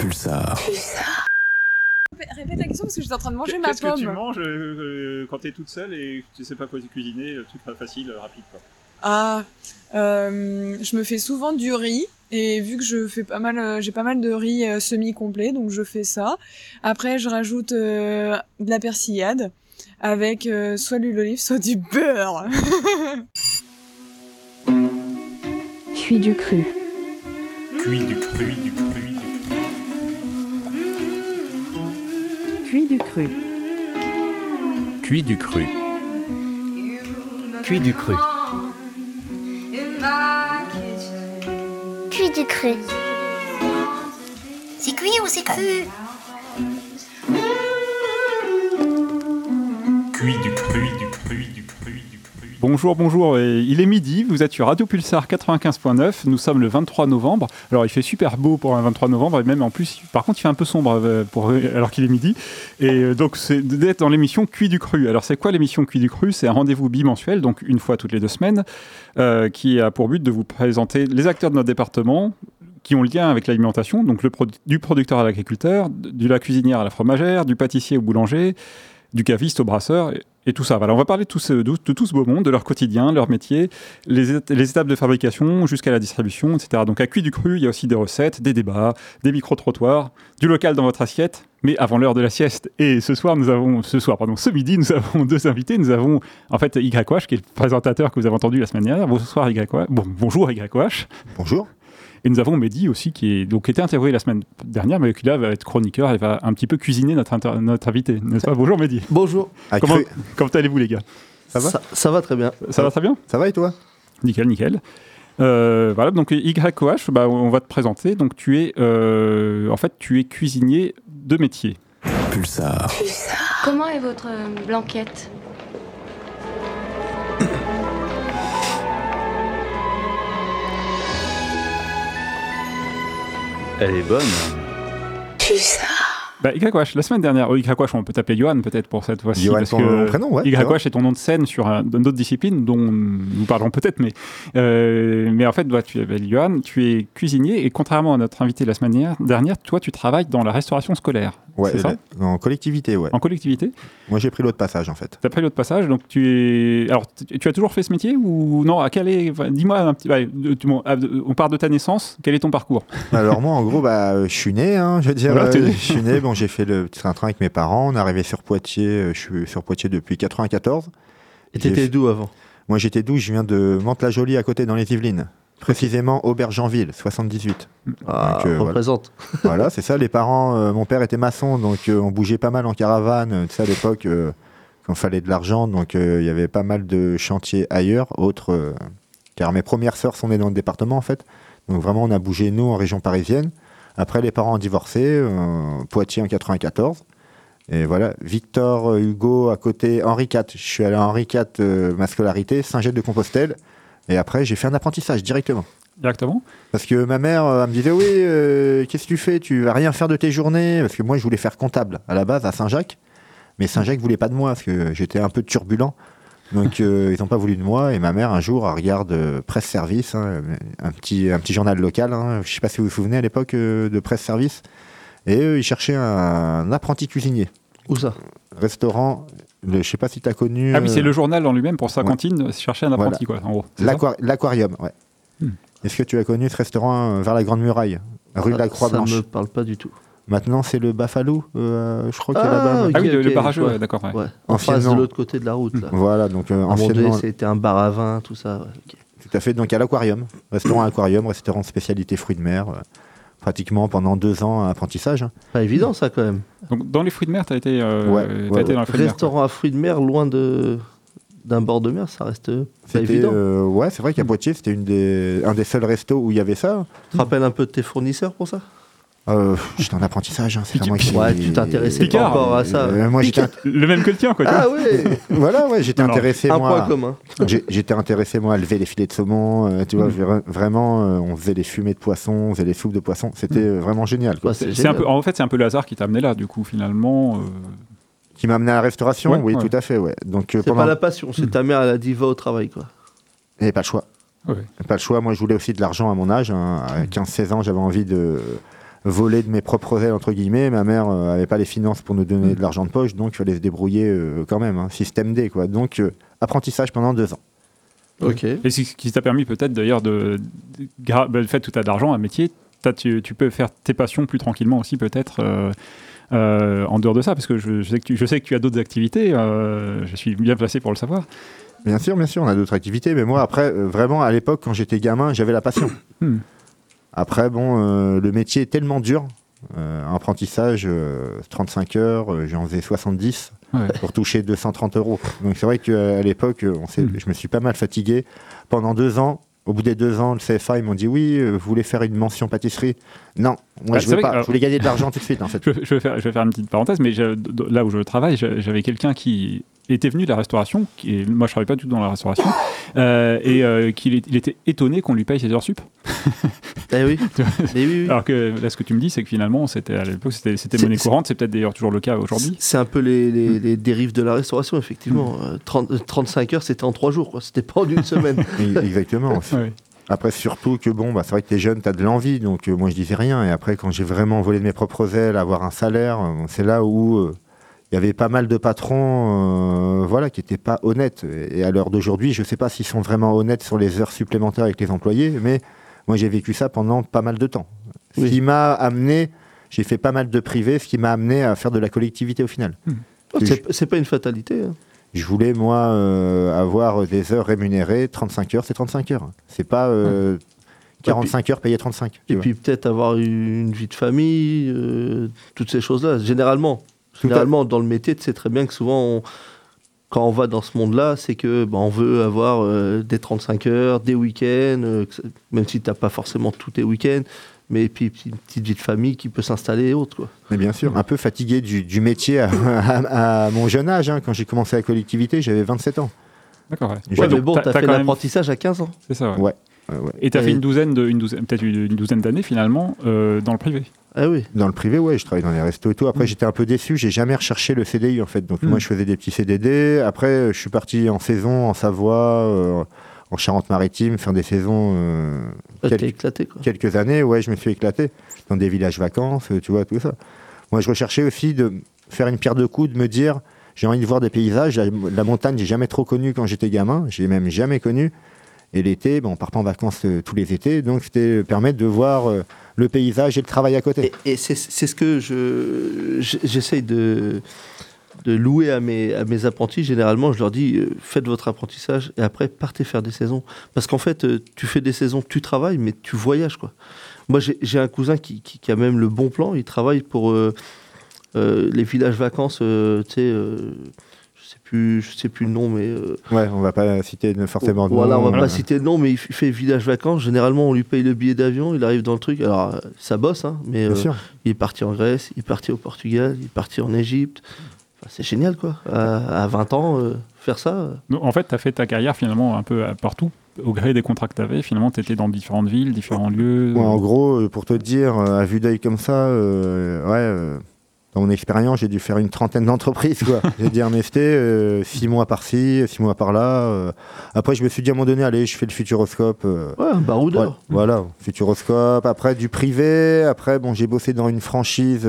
Pulsar. Répète la question parce que j'étais en train de manger ma Qu'est-ce que tu pomme. manges euh, quand t'es toute seule et que tu sais pas quoi cuisiner, le truc pas facile, rapide quoi. Ah, euh, je me fais souvent du riz et vu que je fais pas mal, euh, j'ai pas mal de riz euh, semi-complet, donc je fais ça. Après, je rajoute euh, de la persillade avec euh, soit de l'huile d'olive, soit du beurre. Cuit du cru. Cuit du cru, du cru, cru. Cuit du cru. Cuit du cru. Cuit du cru. C'est cuit ou c'est cru? Cuit du cru, du cru, du cru, du cru. Bonjour, bonjour. et il est midi, vous êtes sur Radio Pulsar 95.9. Nous sommes le 23 novembre. Alors, il fait super beau pour un 23 novembre, et même en plus, par contre, il fait un peu sombre euh, pour, alors qu'il est midi. Et euh, donc, c'est d'être dans l'émission Cuit du Cru. Alors, c'est quoi l'émission Cuit du Cru? C'est un rendez-vous bimensuel, donc une fois toutes les deux semaines, euh, qui a pour but de vous présenter les acteurs de notre département qui ont lien avec l'alimentation, donc du producteur à l'agriculteur, de la cuisinière à la fromagère, du pâtissier au boulanger, du caviste au brasseur et, tout ça. On va parler de tout, ce, de, ce beau monde, de leur quotidien, leur métier, les, éta- les étapes de fabrication jusqu'à la distribution, etc. Donc à Cuit du Cru, il y a aussi des recettes, des débats, des micro-trottoirs, du local dans votre assiette, mais avant l'heure de la sieste. Et ce soir, nous avons, ce soir, pardon, ce midi, nous avons deux invités. Nous avons en fait YWash, qui est le présentateur que vous avez entendu la semaine dernière. Bonsoir YWash. Bon, bonjour YWash. Bonjour. Et nous avons Mehdi aussi, qui, est, donc, qui était interviewé la semaine dernière, mais qui là va être chroniqueur et va un petit peu cuisiner notre, inter- notre invité. N'est-ce pas? Bonjour Mehdi. Bonjour. Ah, Comment, allez-vous les gars? Ça va? Ça, ça va très bien. Ça va très bien? Ça va et toi? Nickel, nickel. Euh, voilà, donc YOH, bah, on va te présenter. Donc tu es, euh, en fait, tu es cuisinier de métier. Pulsar. Comment est votre euh, blanquette? Elle est bonne. Bah, YOH, la semaine dernière, oh, YOH, on peut t'appeler Johan peut-être pour cette fois-ci. Johan, parce ton que prénom, ouais. YOH est ton nom de scène sur un- une autre discipline dont nous parlerons peut-être, mais, euh, mais en fait, bah, tu es Johan, tu es cuisinier et contrairement à notre invité la semaine dernière, toi, tu travailles dans la restauration scolaire. Ouais, c'est ça la- en collectivité, ouais. En collectivité. Moi j'ai pris l'autre passage en fait. T'as pris l'autre passage, donc tu es. Alors, tu as toujours fait ce métier ou non À quel est enfin, Dis-moi un petit. ouais, de- tu- bon, de- on part de ta naissance. Quel est ton parcours? Alors moi en gros, bah, je suis né, hein, je veux dire, Voilà, euh, je suis né, bon j'ai fait le petit train-train avec mes parents, on est arrivé sur Poitiers, euh, je suis sur Poitiers depuis 94. Et t'étais d'où avant? Moi j'étais d'où? Je viens de Mantes-la-Jolie à côté dans les Yvelines. Précisément Aubergenville, 78. Ah, Donc, euh, représente. voilà, c'est ça. Les parents, euh, mon père était maçon, donc euh, on bougeait pas mal en caravane. Tu sais, à l'époque, quand il fallait de l'argent, donc il y avait pas mal de chantiers ailleurs, autres. car mes premières sœurs sont nées dans le département, en fait. Donc vraiment, on a bougé, nous, en région parisienne. Après, les parents ont divorcé, Poitiers en 94. Et voilà, Victor Hugo à côté, Henri IV. Je suis allé à Henri IV, ma scolarité, Saint-Gilles-de-Compostelle. Et après, j'ai fait un apprentissage directement. Directement Parce que ma mère, euh, elle me disait Oui, euh, qu'est-ce que tu fais? Tu vas rien faire de tes journées? Parce que moi, je voulais faire comptable à la base à Saint-Jacques. Mais Saint-Jacques voulait pas de moi parce que j'étais un peu turbulent. Donc, euh, ils n'ont pas voulu de moi. Et ma mère, un jour, elle regarde euh, Presse Service, hein, un, petit, un petit journal local. hein. Je sais pas si vous vous souvenez à l'époque euh, de Presse Service. Et eux, ils cherchaient un, un apprenti cuisinier. Où ça Restaurant, le, je sais pas si tu as connu. Ah oui, c'est euh, le journal en lui-même pour sa ouais. cantine, chercher un apprenti, quoi, en gros. L'aquarium, ouais. Hmm. Est-ce que tu as connu ce restaurant euh, vers la Grande Muraille Rue de la Ça Croix-Blanche me parle pas du tout. Maintenant, c'est le Buffalo, euh, je crois qu'il y a Ah, là-bas. Ah oui, le, barrage, ouais, d'accord. ouais. Ouais. En face de l'autre côté de la route. Là. Voilà, donc euh, anciennement, c'était un bar à vin, tout ça. ouais, ok. tout à fait, donc à l'aquarium, restaurant aquarium, restaurant spécialité fruits de mer, euh, pratiquement pendant deux ans apprentissage. hein. Pas évident ça quand même. Donc, dans les fruits de mer, tu as été, euh, Ouais, t'as ouais, été dans les fruits de mer. Restaurant à fruits de mer loin de d'un bord de mer, ça reste pas C'était, évident. euh, ouais, c'est vrai qu'à Poitiers, c'était une des, un des seuls restos où il y avait ça. Tu te rappelles un peu de tes fournisseurs pour ça? Euh, j'étais en apprentissage, hein, c'est qui. Ouais, tu t'intéressais pas encore à ça. Euh, moi, j'étais, Le même que le tien, quoi. Ah ouais voilà, ouais, j'étais intéressé Un moi. point commun. J'ai- J'étais intéressé moi à lever les filets de saumon, euh, tu vois, Mhm. vra- vraiment, euh, on faisait les fumées de poisson, on faisait les soupes de poisson, c'était euh, vraiment génial. Quoi. Ouais, c'est un peu, en fait, c'est un peu le hasard qui t'a amené là, du coup, finalement. euh, Qui m'a amené à la restauration, Ouais, oui, ouais. tout à fait, ouais. Donc euh, C'est pendant, pas la passion, c'est ta mère, elle a dit va au travail quoi. et pas le choix. Ouais. Pas le choix. Moi, je voulais aussi de l'argent à mon âge. hein. À 15-16 ans, j'avais envie de voler de mes propres ailes, entre guillemets. Ma mère euh, avait pas les finances pour nous donner de l'argent de poche, donc il fallait se débrouiller euh, quand même, hein, système D, quoi. Donc, euh, apprentissage pendant deux ans. Ok. Et ce qui t'a permis peut-être d'ailleurs de, de- gra- bah, le fait que tu as de l'argent, un métier, tu, tu peux faire tes passions plus tranquillement aussi peut-être euh, euh, en dehors de ça, parce que je, je sais, que tu, je sais que tu as d'autres activités, euh, je suis bien placé pour le savoir. Bien sûr, bien sûr, on a d'autres activités, mais moi, après, euh, vraiment, à l'époque, quand j'étais gamin, j'avais la passion. Après, bon, euh, le métier est tellement dur. Un apprentissage, euh, 35 heures, euh, j'en faisais 70 Ouais. pour toucher 230 euros. Donc c'est vrai qu'à l'époque, on Hmm. je me suis pas mal fatigué. Pendant deux ans, au bout des deux ans, le CFA, ils m'ont dit oui, euh, vous voulez faire une mention pâtisserie? Non, moi Ah, je veux pas. que- alors- Je voulais gagner de l'argent tout de suite en fait. Je, je vais faire, je vais faire une petite parenthèse, mais je- là où je travaille, j'avais quelqu'un qui était venu de la restauration, qui moi je travaille pas du tout dans la restauration, euh, et euh, qu'il est- il était étonné qu'on lui paye ses heures sup. Eh oui. Mais oui, oui. Alors que là, ce que tu me dis, c'est que finalement, c'était à l'époque, c'était monnaie courante, c'est peut-être d'ailleurs toujours le cas aujourd'hui. C'est un peu les, les- les dérives de la restauration, effectivement. Euh, 30 euh, 35 heures, c'était en 3 jours, quoi. C'était pas en une semaine. Exactement. Après, surtout que bon, bah, c'est vrai que t'es jeune, t'as de l'envie, donc euh, moi je disais rien. Et après, quand j'ai vraiment volé de mes propres ailes, avoir un salaire, euh, c'est là où euh, il y avait pas mal de patrons, euh, voilà, qui étaient pas honnêtes. Et à l'heure d'aujourd'hui, je sais pas s'ils sont vraiment honnêtes sur les heures supplémentaires avec les employés, mais moi j'ai vécu ça pendant pas mal de temps. Ce qui m'a amené, j'ai fait pas mal de privés, ce qui m'a amené à faire de la collectivité au final. Oh, c'est pas une fatalité. hein. Je voulais, moi, euh, avoir des heures rémunérées. 35 heures, c'est 35 heures. C'est pas euh, 45 heures payées 35. tu Et vois. puis peut-être avoir une vie de famille, euh, toutes ces choses-là. Généralement, généralement dans le métier, tu sais très bien que souvent, on- quand on va dans ce monde-là, c'est que bah, on veut avoir euh, des 35 heures, des week-ends, euh, même si tu n'as pas forcément tous tes week-ends, mais puis une petite vie de famille qui peut s'installer et autres. Quoi. Mais bien sûr, un peu fatigué du, du métier à, à- à mon jeune âge. hein. Quand j'ai commencé la collectivité, j'avais 27 ans. D'accord. Ouais. Mais bon, t'as- tu as fait même- l'apprentissage à 15 ans. C'est ça. ouais. Ouais. Ouais. Et tu as fait une douzaine, de, une douzaine, peut-être une, douzaine d'années finalement euh, dans le privé. Ah oui. Dans le privé, ouais, je travaillais dans les restos et tout. Après, j'étais un peu déçu. J'ai jamais recherché le CDI en fait. Donc Mm. moi, je faisais des petits CDD. Après, je suis parti en saison en Savoie, euh, en Charente-Maritime, faire des saisons. euh, Ah, quel- T'es éclaté. Quoi. quelques années, ouais, je me suis éclaté dans des villages vacances, euh, tu vois, tout ça. Moi, je recherchais aussi de faire une pierre de coups, de me dire, j'ai envie de voir des paysages. La, la montagne, j'ai jamais trop connu quand j'étais gamin, j'ai même jamais connu. Et l'été, bon, on part en vacances euh, tous les étés, donc c'était permettre de voir euh, le paysage et le travail à côté. Et, et c'est ce que je j'essaye de, de louer à mes, à mes apprentis. Généralement, je leur dis euh, faites votre apprentissage et après partez faire des saisons. Parce qu'en fait, tu fais des saisons, tu travailles, mais tu voyages. quoi. Moi, j'ai un cousin qui, qui- a même le bon plan. Il travaille pour les villages vacances. Euh, je sais plus, je sais plus le nom, mais euh, Ouais, on va pas citer forcément de voilà, nom, on va euh, pas citer de nom, mais il fait village vacances. Généralement, on lui paye le billet d'avion, il arrive dans le truc. Alors, euh, ça bosse, hein, mais Bien euh, sûr. il est parti en Grèce, il est parti au Portugal, il est parti en Égypte. Enfin, c'est génial, quoi. À, à 20 ans, euh, faire ça. euh, Donc, en fait, tu as fait ta carrière finalement un peu partout, au gré des contrats que tu avais. Finalement, tu étais dans différentes villes, différents lieux. Ouais, en gros, euh, pour te dire, euh, à vue d'œil comme ça, euh, ouais, euh, dans mon expérience, j'ai dû faire une trentaine d'entreprises. j'ai dit un MST, euh, six mois par-ci, six mois par-là. euh. Après, je me suis dit à un moment donné, allez, je fais le futuroscope. euh, Ouais, un baroudeur. Ouais, voilà, Futuroscope. Après, du privé. Après, bon, j'ai bossé dans une franchise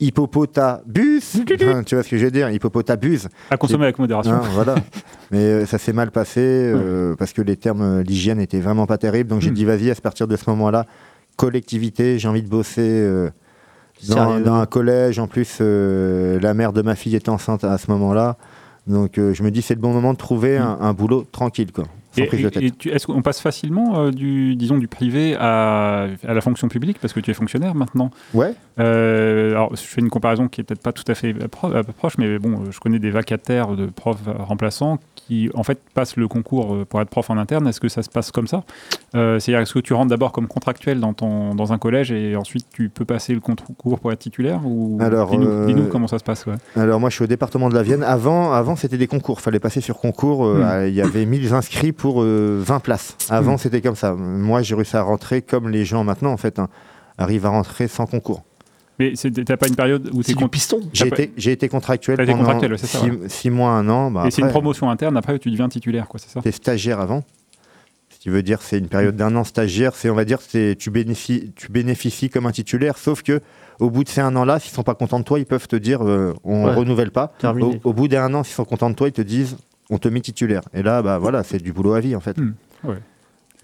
Hippopotabus. Enfin, tu vois ce que je veux dire Hippopotabus. À consommer avec modération. Hein, voilà. Mais ça s'est mal passé parce que les termes, l'hygiène était vraiment pas terrible. Donc j'ai dit, vas-y, à partir de ce moment-là, collectivité, j'ai envie de bosser. Dans, un collège, en plus, euh, la mère de ma fille était enceinte à ce moment-là. Donc euh, je me dis, c'est le bon moment de trouver Hmm. un, un boulot tranquille, quoi, Et, est-ce qu'on passe facilement euh, du, disons, du privé à, à la fonction publique parce que tu es fonctionnaire maintenant? Ouais, Euh, alors, je fais une comparaison qui est peut-être pas tout à fait pro- euh, proche, mais bon, je connais des vacataires de profs remplaçants qui, en fait, passent le concours pour être prof en interne. Est-ce que ça se passe comme ça? Euh, C'est-à-dire, est-ce que tu rentres d'abord comme contractuel dans, ton, dans un collège et ensuite tu peux passer le concours pour être titulaire ou Alors, dis-nous, comment ça se passe. ouais. Alors moi je suis au département de la Vienne. Avant, avant c'était des concours, fallait passer sur concours. Hmm. Il y avait 1000 inscrits pour euh, 20 places. Avant Hmm. c'était comme ça. Moi j'ai réussi à rentrer comme les gens maintenant en fait hein, arrivent à rentrer sans concours. Mais t'as pas une période où C'est tu du es piston. J'ai été, été contractuel été pendant contractuel, ouais, c'est ça, six, six mois, un an. Bah, Et c'est une promotion interne, après tu deviens titulaire, quoi, c'est ça? J'étais stagiaire avant. tu veux dire, c'est une période d'un an stagiaire. C'est, on va dire, c'est tu bénéficies, tu bénéficies comme un titulaire. Sauf que au bout de ces un an-là, s'ils sont pas contents de toi, ils peuvent te dire, euh, on Ouais. renouvelle pas. Au, au bout d'un an, s'ils sont contents de toi, ils te disent, on te met titulaire. Et là, bah voilà, c'est du boulot à vie en fait. Hmm, ouais.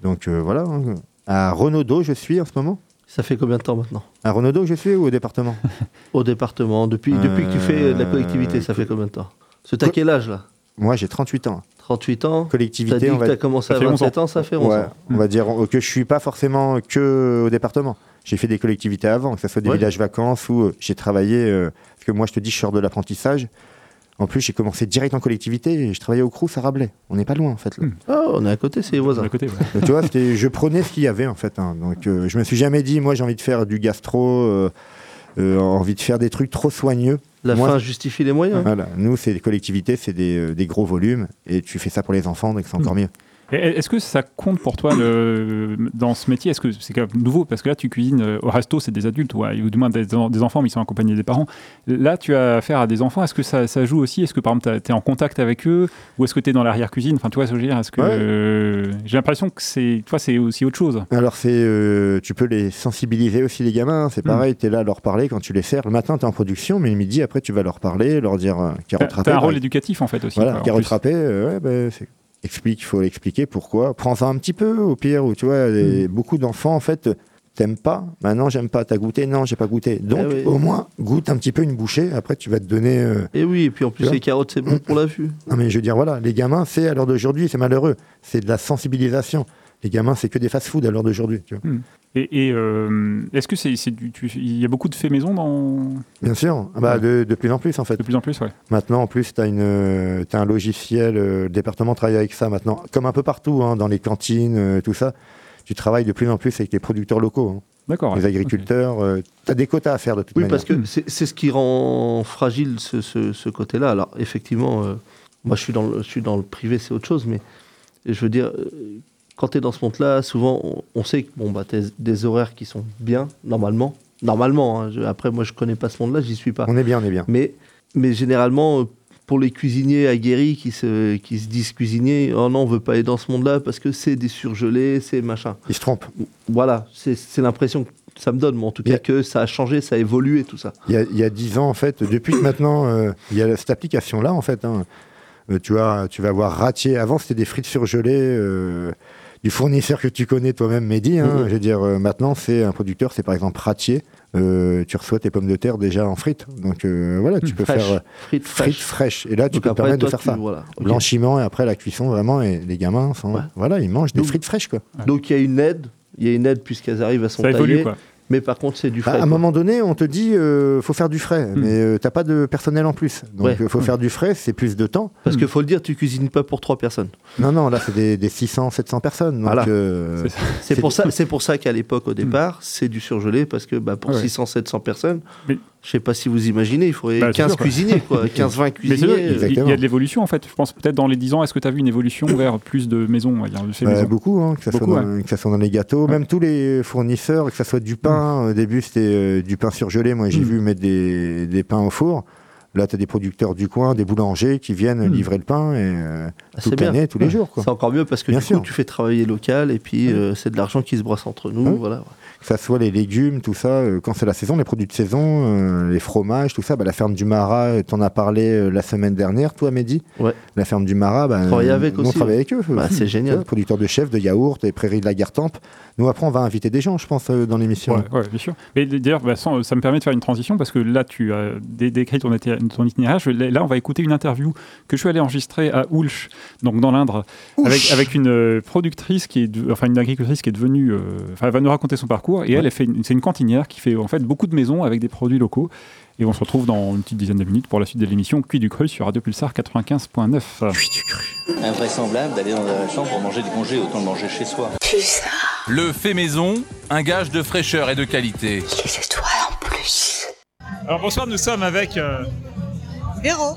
Donc euh, voilà. hein. À Renaudot, je suis en ce moment. Ça fait combien de temps maintenant? À Renaudot, je suis ou au département Au département, depuis, depuis que tu fais de la collectivité, ça fait combien de temps? Ce t'as quel âge là? Moi, j'ai 38 ans. 38 ans T'as dit Collectivité, on que va t'as commencé ça à fait 11 27 ans, ça fait 11 Ouais, ans. on va dire euh, que je suis pas forcément que au département. J'ai fait des collectivités avant, que ce soit des Ouais. villages vacances ou euh, j'ai travaillé. euh, parce que moi, je te dis, je sors de l'apprentissage. En plus, j'ai commencé direct en collectivité et je travaillais au Crous à Rabelais. On n'est pas loin, en fait. là. Hmm. Oh, on est à côté, c'est les voisins. À côté, ouais. Donc, tu vois, je prenais ce qu'il y avait, en fait. hein. Donc, euh, je me suis jamais dit, moi, j'ai envie de faire du gastro, euh, euh, envie de faire des trucs trop soigneux. La Moi, fin justifie les moyens. Voilà. Nous, c'est des collectivités, c'est des, euh, des gros volumes et tu fais ça pour les enfants, donc c'est encore mieux. Est-ce que ça compte pour toi le, dans ce métier? Est-ce que c'est quand même nouveau? Parce que là, tu cuisines euh, au resto, c'est des adultes, ouais, ou du moins des, des enfants, mais ils sont accompagnés des parents. Là, tu as affaire à des enfants. Est-ce que ça, ça joue aussi? Est-ce que par exemple, tu es en contact avec eux? Ou est-ce que tu es dans l'arrière-cuisine? Enfin, tu vois ce que je veux dire Est-ce que Ouais. euh, j'ai l'impression que c'est, toi, c'est aussi autre chose Alors, c'est, euh, tu peux les sensibiliser aussi, les gamins. C'est Mm. pareil, tu es là à leur parler quand tu les sers. Le matin, tu es en production, mais le midi, après, tu vas leur parler, leur dire euh, carotte râpée. un rôle éducatif en fait aussi. Voilà, carotte râpée, ouais, bah, c'est- explique, il faut l'expliquer pourquoi. Prends-en un petit peu, au pire, ou tu vois, Mm. les- beaucoup d'enfants, en fait, t'aimes pas. Maintenant, j'aime pas. T'as goûté? Non, j'ai pas goûté. Donc, Eh oui. au moins, goûte un petit peu une bouchée. Après, tu vas te donner. euh, Et oui, et puis en plus, les carottes, c'est bon pour la vue. Non, mais je veux dire, voilà, les gamins, c'est à l'heure d'aujourd'hui, c'est malheureux. C'est de la sensibilisation. Les gamins, c'est que des fast-food à l'heure d'aujourd'hui. tu vois. Et, et, euh, est-ce que c'est, il y a beaucoup de faits maison dans, Bien sûr, Ah bah, Ouais. de, de plus en plus, en fait. de plus en plus ouais. Maintenant, en plus, tu as, un logiciel, euh, le département travaille avec ça maintenant, comme un peu partout, hein, dans les cantines, euh, tout ça. Tu travailles de plus en plus avec les producteurs locaux, hein, D'accord. ouais. les agriculteurs. tu as des quotas à faire de toute Oui, manière. parce que c'est c'est ce qui rend fragile ce, ce- ce côté-là. Alors, effectivement, euh, moi, je suis, dans le, je suis dans le privé, c'est autre chose, mais je veux dire, euh, quand tu es dans ce monde-là, souvent, on, on sait que bon, bah, tu des horaires qui sont bien, normalement. Normalement, hein, je- après, moi, je connais pas ce monde-là, j'y suis pas. On est bien, on est bien. Mais, mais généralement, euh, pour les cuisiniers aguerris qui se, qui se disent cuisiniers, oh non, on veut pas aller dans ce monde-là parce que c'est des surgelés, c'est machin. Ils se trompent. Voilà, c'est l'impression que ça me donne, moi, en tout cas, Bien. que ça a changé, ça a évolué, tout ça. Il y a, a 10 ans, en fait, depuis que maintenant, euh, il y a cette application-là, en fait. hein. Euh, tu, vois, tu vas avoir Ratier. Avant, c'était des frites surgelées euh, du fournisseur que tu connais toi-même, Mehdi. hein. Je veux dire, euh, maintenant, c'est un producteur, c'est par exemple Ratier. Euh, tu reçois tes pommes de terre déjà en frites. Donc euh, voilà, tu peux Fraîche. faire Frites frites fraîches. fraîches. Et là, tu Donc peux te permettre de faire tu- ça. Voilà. Blanchiment et après la cuisson, vraiment. Et les gamins, sont, Ouais. voilà, ils mangent des frites fraîches. Quoi. Donc il y a une aide, il y a une aide puisqu'elles arrivent à son Ça évolue taillé, quoi. Mais par contre c'est du Bah, frais. à un moment donné, on te dit euh, faut faire du frais, Hmm. mais euh, t'as pas de personnel en plus. Donc Ouais. il faut faire du frais, c'est plus de temps. Parce qu'il faut le dire, tu cuisines pas pour trois personnes. Non, non, là c'est des, des 600, 700 personnes. Donc, Voilà. euh, C'est pour ça, c'est pour ça qu'à l'époque, au départ, c'est du surgelé parce que bah, pour Ouais. 600, 700 personnes, Mais- je sais pas si vous imaginez, il faudrait Bah, c'est 15 sûr, quoi. cuisiniers, quoi, 15, 20 Mais c'est cuisiniers. il- y a de l'évolution en fait. Je pense peut-être dans les 10 ans, est-ce que tu as vu une évolution vers plus de maisons, on va dire, bah, maison beaucoup, hein, que, ça Beaucoup, soit dans, que ça soit dans les gâteaux, Ouais. même tous les fournisseurs, que ça soit du pain. Au début, c'était euh, du pain surgelé. Moi, j'ai Mm. vu mettre des, des pains au four. Là, tu as des producteurs du coin, des boulangers qui viennent Mm. livrer le pain et, euh, Ah, toute l'année, tous les jours. C'est encore mieux parce que Bien du sûr. coup, tu fais travailler local et puis Ouais. euh, c'est de l'argent qui se brosse entre nous. Ouais. Voilà. Que ça soit les légumes, tout ça, euh, quand c'est la saison, les produits de saison, euh, les fromages, tout ça, bah, la ferme du Marat, tu en as parlé euh, la semaine dernière, toi, Mehdi Ouais. La ferme du Marat, bah, avec on travaille avec eux. Bah, c'est génial. Producteurs de chefs, de yaourts, des prairies de la Gartempe. Nous, après, on va inviter des gens, je pense, euh, dans l'émission. Ouais, bien sûr. Mais d'ailleurs, bah, ça me permet de faire une transition parce que là, tu as dé- décrit ton, itinéraire. Je- là, on va écouter une interview que je suis allé enregistrer à Oulch, donc dans l'Indre, avec, avec une euh, productrice qui est, de- enfin une agricultrice qui est devenue, euh, enfin, elle va nous raconter son parcours. Et elle, elle fait, une- c'est une cantinière qui fait en fait beaucoup de maisons avec des produits locaux. Et on se retrouve dans une petite dizaine de minutes pour la suite de l'émission Cuit du Cru sur Radio Pulsar 95.9. Invraisemblable d'aller dans la chambre pour manger du congé, autant le manger chez soi. Le fait maison, un gage de fraîcheur et de qualité. Alors bonsoir, nous sommes avec euh, Véro,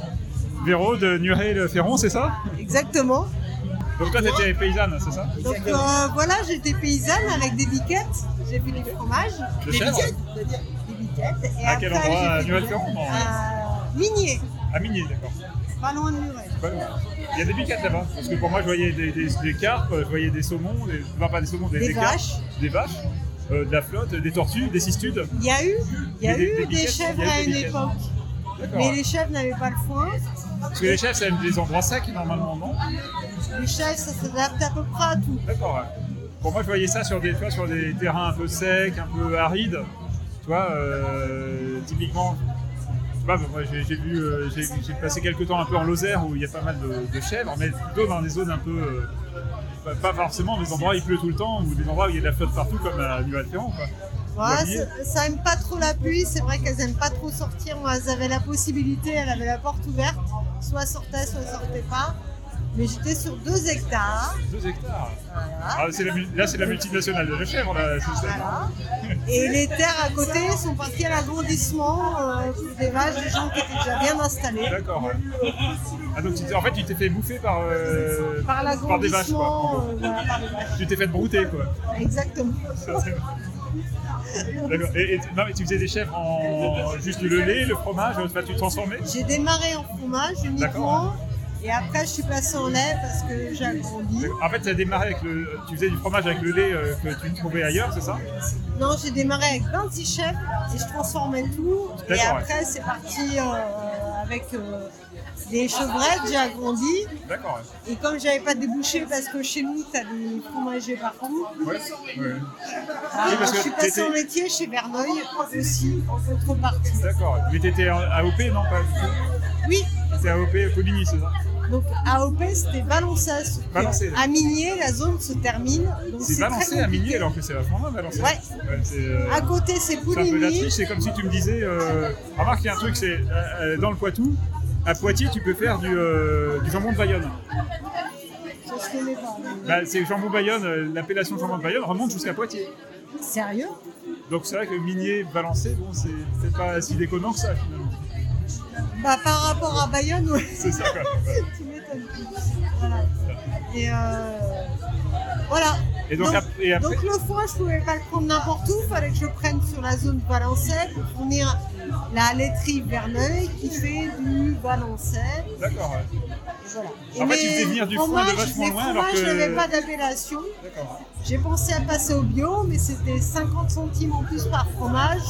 Véro de Nuret-le-Ferron, c'est ça? Exactement. Donc toi, tu étais paysanne, c'est ça? Donc euh, voilà, j'étais paysanne avec des biquettes. J'ai fait du fromage. De des chèvre biquettes, des biquettes. Et À après, quel endroit à Nuret-le-Ferron à Minier. À Migné, d'accord. Pas loin de Muret. Il y a des biquettes là-bas. Parce que pour moi, je voyais des, des, des carpes, je voyais des saumons, des, enfin, pas des saumons, des, Des carpes, vaches. des vaches, euh, de la flotte, des tortues, des cistudes. Il y a eu, il y a eu des chèvres à une époque. Mais les chèvres n'avaient pas le foin. Parce que les chefs, c'est des endroits secs normalement, non? Les chèvres, ça s'adapte à peu près à tout. D'accord. ouais. Pour moi, je voyais ça sur des, tu vois, sur des terrains un peu secs, un peu arides. Tu vois, euh, typiquement. Pas, moi j'ai j'ai vu, euh, j'ai j'ai passé quelques temps un peu en Lozère où il y a pas mal de, de chèvres, mais plutôt dans des zones un peu. euh, pas- pas forcément des endroits où il pleut tout le temps ou des endroits où il y a de la flotte partout comme à Nouvelle-Ferrand. ça aime pas trop la pluie, c'est vrai qu'elles aiment pas trop sortir. Moi, elles avaient la possibilité, elles avaient la porte ouverte, soit sortaient, soit sortaient pas. Mais j'étais sur deux hectares. Deux hectares. Voilà. Ah, la là, c'est la multinationale de la chèvre. Là. Voilà. Et les terres à côté sont parties à l'agrandissement euh, des vaches, des gens qui étaient déjà bien installés. D'accord. ouais. Ah, donc, en fait, tu t'es fait bouffer par, euh, Par par des vaches. Quoi. euh, voilà, par les vaches. Tu t'es fait brouter, quoi. Exactement. D'accord. Et, et- non, mais tu faisais des chèvres en juste le lait, le fromage, tu transformais? J'ai démarré en fromage uniquement. Et après, je suis passée en lait parce que j'ai agrandi. En fait, tu as démarré avec le. Tu faisais du fromage avec le lait euh, que tu trouvais ailleurs, c'est ça? Non, j'ai démarré avec 26 chefs et je transformais tout. Et après, c'est parti euh, avec euh, des chevrettes, j'ai agrandi. D'accord. Et comme j'avais pas débouché parce que chez nous, tu as des fromagers partout, Ouais. ouais. euh, parce je suis passée en métier chez Verneuil aussi, en contrepartie. D'accord. Mais t'étais en AOP, non? Pas Oui, C'était AOP Coligny, c'est ça? Donc AOP, c'était Valençay. sauf que Valençay. À Minier, la zone se termine. C'est balancé à. Minier alors que c'est vachement loin, balancé. Ouais. euh, À côté, c'est Pouligny. c'est comme si tu me disais. Euh... Remarque, il y a un truc, c'est euh, dans le Poitou, à Poitiers, tu peux faire du, du jambon de Bayonne. Pas. Bah, c'est jambon Bayonne, l'appellation jambon de Bayonne remonte jusqu'à Poitiers. Sérieux? Donc c'est vrai que Minier balancé, bon, c'est pas si déconnant que ça finalement. Bah, par rapport à Bayonne, ouais. C'est ça quoi. Voilà. Et euh, voilà. Et donc, ap- et après, donc le foin, je pouvais pas le prendre n'importe où, fallait que je le prenne sur la zone Valençay pour fournir la laiterie Verneuil qui fait du Valençay. d'accord. ouais. Voilà. En fait, tu venir du foin de vachement loin, alors que- n'avaient pas d'appellation. D'accord. J'ai pensé à passer au bio, mais c'était 50 centimes en plus par fromage.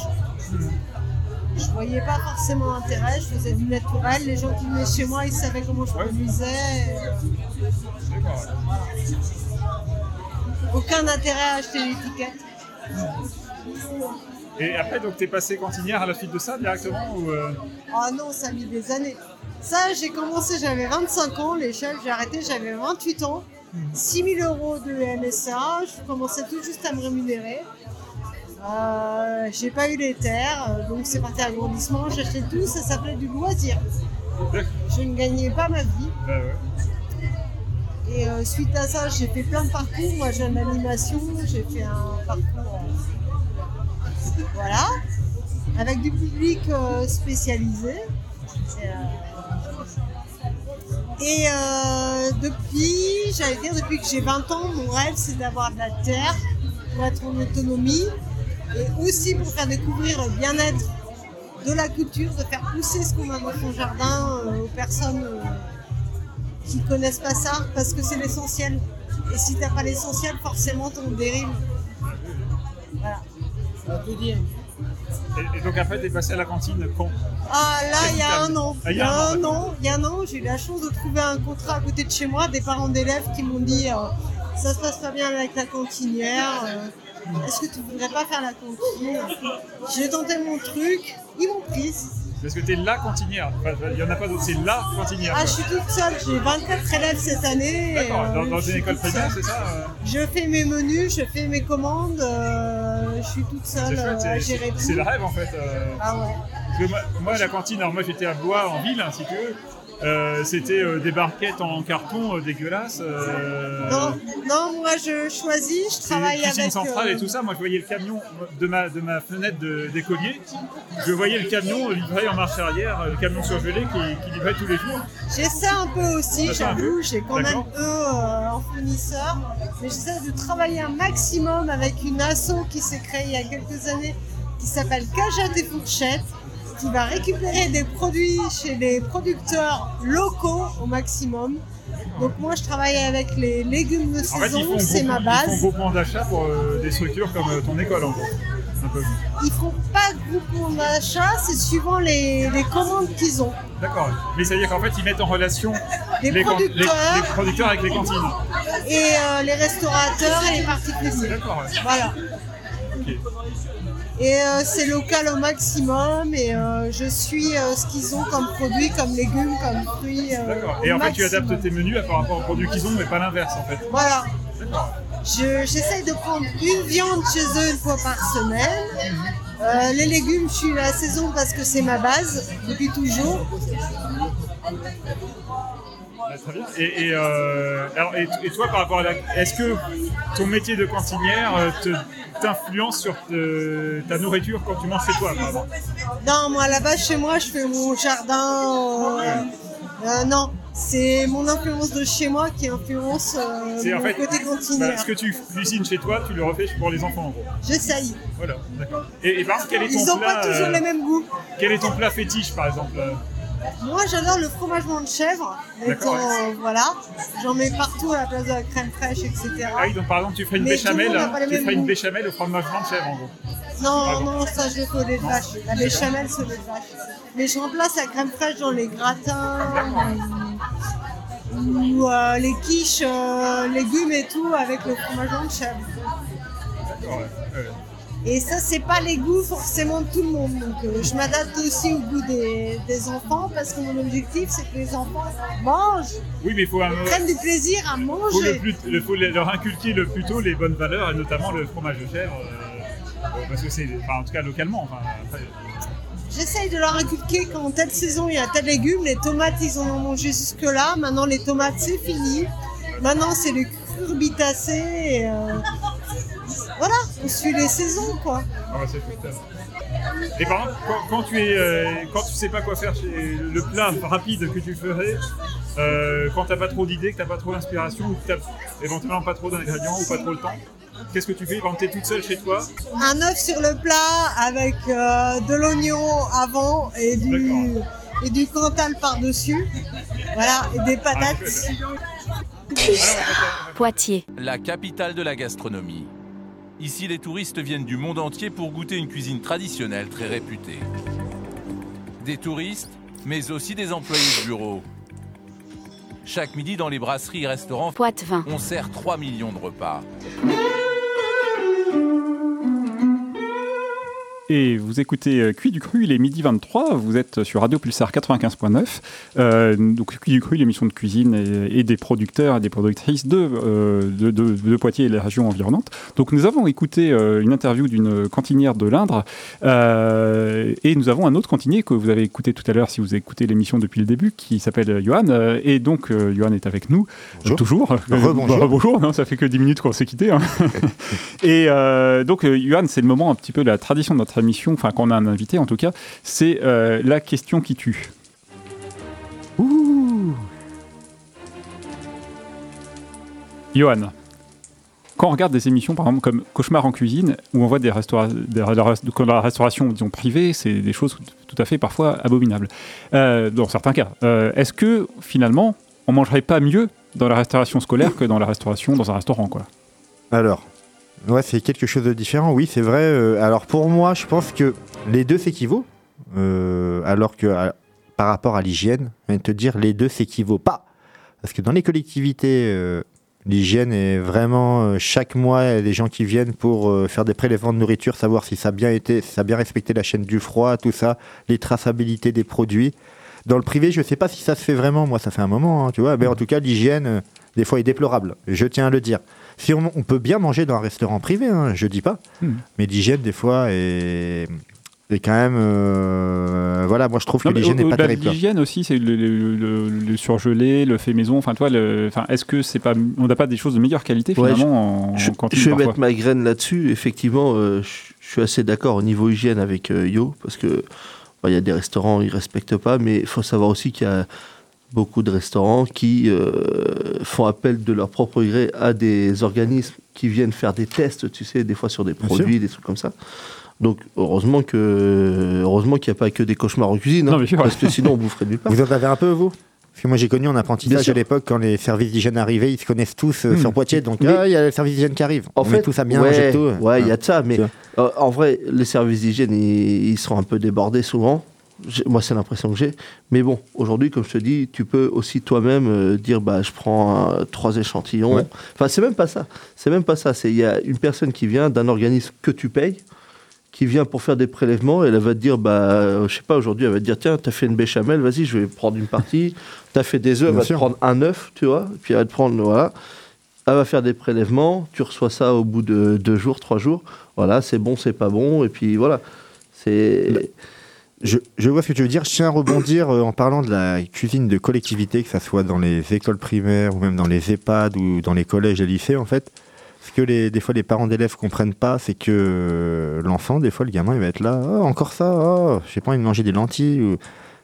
Je voyais pas forcément l'intérêt, je faisais du naturel. Les gens qui venaient chez moi, ils savaient comment je produisais. Aucun intérêt à acheter l'étiquette. Et après, donc, t'es passé cantinière à la suite de ça directement ou euh, Oh non, ça a mis des années. Ça, j'ai commencé, j'avais 25 ans, les chefs, j'ai arrêté, j'avais 28 ans. 6 000 euros de MSA, je commençais tout juste à me rémunérer. Euh, j'ai pas eu les terres, donc c'est parti à agrandissement, j'achetais tout, ça s'appelait du loisir. Je ne gagnais pas ma vie. bah, ouais. Et euh, suite à ça, j'ai fait plein de parcours. Moi, j'ai une animation, j'ai fait un parcours. euh, voilà. Avec du public euh, spécialisé. Et, depuis, j'allais dire, depuis que j'ai 20 ans, mon rêve, c'est d'avoir de la terre pour être en autonomie. Et aussi pour faire découvrir le bien-être de la culture, de faire pousser ce qu'on a dans son jardin euh, aux personnes. euh, qui connaissent pas ça parce que c'est l'essentiel. Et si t'as pas l'essentiel, forcément ton dérive. Voilà. Va tout dire. Et, et donc après, t'es passé à la cantine quand? Ah là, il y a un an. Ah, Il y a un an, il y a un an, j'ai eu la chance de trouver un contrat à côté de chez moi, des parents d'élèves qui m'ont dit euh, ça se passe pas bien avec la cantinière. Est-ce que tu voudrais pas faire la cantine J'ai tenté mon truc, ils m'ont prise. Parce que t'es la cantinière. Enfin, il y en a pas d'autres, c'est la cantinière. Ah, je suis toute seule, j'ai 24 élèves cette année. D'accord, euh, dans, une école primaire, c'est ça euh, Je fais mes menus, je fais mes commandes, euh, je suis toute seule chouette, euh, à gérer c'est c'est tout. le rêve en fait. Ah ouais. Parce que moi, moi, la cantine, alors moi j'étais à Bois en ville, ainsi que euh, c'était euh, des barquettes en carton euh, dégueulasses. Non, non, moi je choisis, je travaille cuisine avec. centrale euh, et tout ça. Moi je voyais le camion de ma, de ma fenêtre d'écolier. Je voyais le camion livré en marche arrière, le camion surgelé qui, qui livrait tous les jours. J'essaie un peu aussi, j'avoue, j'ai quand même eux en fournisseur, mais j'essaie de travailler un maximum avec une asso qui s'est créée il y a quelques années qui s'appelle Cajat et Fourchette, qui va récupérer des produits chez les producteurs locaux au maximum. Donc moi je travaille avec les légumes de En saison, c'est ma groupement- ils font base. groupement d'achat pour euh, des structures comme euh, ton école, en gros. Un peu. Ils font pas groupement d'achat, c'est suivant les, les commandes qu'ils ont. D'accord. Mais ça veut dire qu'en fait, ils mettent en relation Les les, can- les- producteurs. les producteurs avec les cantines. Et euh, les restaurateurs et les particuliers. D'accord. Voilà. Ok. Et euh, c'est local au maximum et euh, je suis euh, ce qu'ils ont comme produits, comme légumes, comme fruits. D'accord. Et en fait, tu adaptes tes menus par rapport aux produits qu'ils ont, mais pas l'inverse, en fait. Voilà. D'accord. Je- J'essaye de prendre une viande chez eux une fois par semaine. Euh, les légumes, je suis la saison parce que c'est ma base depuis toujours. Bah, très bien. Et, et, euh, alors, et, et toi, par rapport à la... Est-ce que ton métier de cantinière te- t'influence sur te- ta nourriture quand tu manges chez toi, Non, moi là-bas chez moi, je fais mon jardin. euh, euh, non, c'est mon influence de chez moi qui influence euh, C'est en mon fait côté bah, cantinière. ce que tu cuisines chez toi, tu le refais pour les enfants, en gros. J'essaye. Voilà, d'accord. Et, et par exemple, quel est ton Ils n'ont pas toujours euh, les mêmes goûts. Quel est ton plat fétiche, par exemple Moi, j'adore le fromage blanc de chèvre. Étant, voilà, j'en mets partout à la place de la crème fraîche, etc. Ah oui, donc par exemple, tu ferais une Mais béchamel, tu ferais une béchamel au fromage blanc de chèvre, en gros. Non, non, ça je le fais au lait de vache. La béchamel, c'est au lait de vache. Mais je remplace la crème fraîche dans les gratins ou, ou, euh, les quiches, euh, légumes et tout avec le fromage blanc de chèvre. D'accord, ouais, ouais. Et ça, c'est pas les goûts forcément de tout le monde. Donc, euh, je m'adapte aussi au goût des, des enfants parce que mon objectif, c'est que les enfants mangent, Oui, mais il faut, un- prennent du plaisir à faut, le manger. plus- le- faut leur inculquer le plus tôt les bonnes valeurs, et notamment le fromage de chèvre. euh, euh, parce que c'est, enfin, en tout cas localement. Enfin, après, J'essaye de leur inculquer qu'en telle saison, il y a tel légume. Les tomates, ils en ont mangé jusque-là. Maintenant, les tomates, c'est fini. Maintenant, c'est le curbitacé. Et, euh, Voilà, on suit les saisons, quoi. ah ouais, c'est chouette. Et par exemple, quand, quand tu es, euh, quand tu sais pas quoi faire, chez- le plat rapide que tu ferais, euh, quand t'as pas trop d'idées, que t'as pas trop d'inspiration, ou que t'as éventuellement pas trop d'ingrédients ou pas trop le temps, qu'est-ce que tu fais? Quand t'es toute seule chez toi Un œuf sur le plat avec euh, de l'oignon avant et du, et du cantal par-dessus. Voilà, et des patates. Poitiers. La capitale de la gastronomie. Ici, les touristes viennent du monde entier pour goûter une cuisine traditionnelle très réputée. Des touristes, mais aussi des employés de bureau. Chaque midi, dans les brasseries et restaurants, on sert 3 millions de repas. Et vous écoutez euh, Cuit du Cru, il est midi 23, vous êtes sur Radio Pulsar 95.9. Euh, donc Cuit du Cru, l'émission de cuisine et, et des producteurs et des productrices de, euh, de, de- de Poitiers et les régions environnantes. Donc nous avons écouté euh, une interview d'une cantinière de l'Indre et nous avons un autre cantinier que vous avez écouté tout à l'heure si vous écouté l'émission depuis le début qui s'appelle Johan. Et donc Johan est avec nous. Bonjour. toujours. Rebonjour. Bah, bonjour, non, ça fait que 10 minutes qu'on s'est quitté. hein. Et donc, Johan, c'est le moment un petit peu de la tradition de notre émission, enfin, quand on a un invité en tout cas, c'est euh, la question qui tue. Ouh Johan, quand on regarde des émissions, par exemple, comme Cauchemar en cuisine, où on voit des, restaura- des que la restauration, disons, privée, c'est des choses tout à fait parfois abominables. Euh, dans certains cas. Euh, Est-ce que, finalement, on mangerait pas mieux dans la restauration scolaire que dans la restauration dans un restaurant, quoi? Alors, ouais, c'est quelque chose de différent, oui, c'est vrai. euh, alors pour moi, je pense que les deux s'équivaut, euh, alors que à- par rapport à l'hygiène, je viens te dire, les deux s'équivaut pas. Parce que dans les collectivités, euh, l'hygiène est vraiment, euh, chaque mois, il y a des gens qui viennent pour euh, faire des prélèvements de nourriture, savoir si ça a bien été, ça a bien respecté la chaîne du froid, tout ça, les traçabilités des produits. Dans le privé, je sais pas si ça se fait vraiment, moi ça fait un moment, hein, tu vois, mais en tout cas, l'hygiène, euh, des fois, est déplorable, je tiens à le dire. Si on, on peut bien manger dans un restaurant privé, hein, je dis pas, Hmm. mais l'hygiène, des fois, est, est quand même. euh, voilà, moi je trouve Non, que mais l'hygiène n'est pas terrible. L'hygiène aussi, c'est le, le- le- le surgelé, le fait maison. Enfin, toi, enfin, est-ce que c'est pas, on n'a pas des choses de meilleure qualité Ouais, finalement en, Je, en cantine je vais parfois mettre ma graine là-dessus. Effectivement, euh, je je suis assez d'accord au niveau hygiène avec euh, Yo, parce que bah, il y a des restaurants, ils respectent pas, mais il faut savoir aussi qu'il y a beaucoup de restaurants qui euh, font appel de leur propre gré à des organismes qui viennent faire des tests, tu sais, des fois sur des Bien produits, des trucs comme ça. Donc heureusement que heureusement qu'il n'y a pas que des cauchemars en cuisine, hein, Non, parce que sinon on boufferait nulle part. Vous en avez un peu, vous? Parce que moi, j'ai connu en apprentissage à l'époque, quand les services d'hygiène arrivaient, ils se connaissent tous euh, Hmm. sur Poitiers. Donc, ah, il y a le service d'hygiène qui arrive. En On fait, est tous à bien ouais, manger tout. ouais, il y a de ça, mais euh, en vrai, les services d'hygiène, ils, ils sont un peu débordés souvent. Moi, c'est l'impression que j'ai. Mais bon, aujourd'hui, comme je te dis, tu peux aussi toi-même euh, dire, bah, je prends trois échantillons. Ouais. Enfin, c'est même pas ça. C'est même pas ça. C'est il y a une personne qui vient d'un organisme que tu payes, qui vient pour faire des prélèvements, et elle va te dire, bah, euh, je sais pas, aujourd'hui, elle va te dire, tiens, t'as fait une béchamel, vas-y, je vais prendre une partie. T'as fait des œufs, elle va sûr. te prendre un œuf, tu vois, puis elle va te prendre, voilà. Elle va faire des prélèvements, tu reçois ça au bout de deux jours, trois jours. Voilà, c'est bon, c'est pas bon, et puis voilà. C'est. Je, je vois ce que tu veux dire. Je tiens à rebondir euh, en parlant de la cuisine de collectivité, que ça soit dans les écoles primaires ou même dans les EHPAD ou dans les collèges et lycées, en fait. Ce que les, des fois les parents d'élèves comprennent pas, c'est que euh, l'enfant, des fois, le gamin, il va être là, oh, encore ça, oh, j'ai pas envie de manger des lentilles. Ou...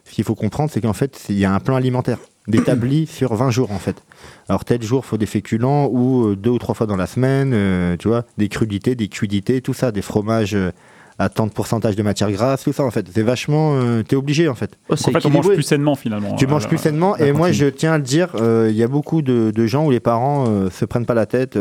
Ce qu'il faut comprendre, c'est qu'en fait, il y a un plan alimentaire d'établi sur 20 jours, en fait. Alors, tel jour, il faut des féculents ou euh, deux ou trois fois dans la semaine, euh, tu vois, des crudités, des cuidités, tout ça, des fromages à tant de pourcentage de matière grasse, tout ça, en fait. C'est vachement. euh, T'es obligé, en fait. Oh, En c'est fait, on mange plus sainement finalement. Tu Euh, manges plus sainement. Et moi, je tiens à le dire, euh, il y a beaucoup de, de gens où les parents euh, se prennent pas la tête.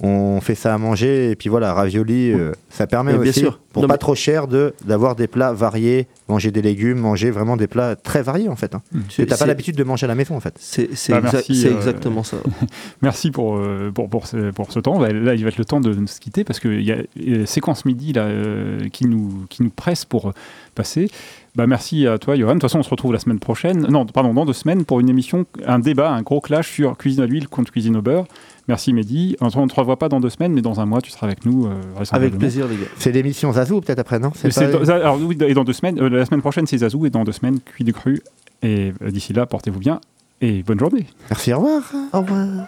On fait ça à manger et puis voilà, ravioli, euh, ça permet Mais bien aussi, sûr. pour Non, pas mais- trop cher, de d'avoir des plats variés, manger des légumes, manger vraiment des plats très variés en fait. Hein. Tu- Que t'as pas l'habitude de manger à la maison en fait. C'est c'est Bah, euh, exactement ça. Merci pour, euh, pour, pour, ce, pour ce temps. Bah, Là, il va être le temps de nous quitter parce qu'il y a euh, séquence midi là, euh, qui, nous, qui nous presse pour passer. Bah, merci à toi, Johan. De toute façon, on se retrouve la semaine prochaine. Non, pardon, dans deux semaines pour une émission, un débat, un gros clash sur cuisine à l'huile contre cuisine au beurre. Merci, Mehdi. On ne te revoit pas dans deux semaines, mais dans un mois, tu seras avec nous. euh, Avec plaisir, les gars. C'est l'émission Zazou peut-être après, non Et c'est pas- dans- alors, oui, et dans deux semaines, euh, la semaine prochaine, c'est Zazou, et dans deux semaines, Cuit du Cru. Et euh, d'ici là, portez-vous bien et bonne journée. Merci, au revoir. Au revoir.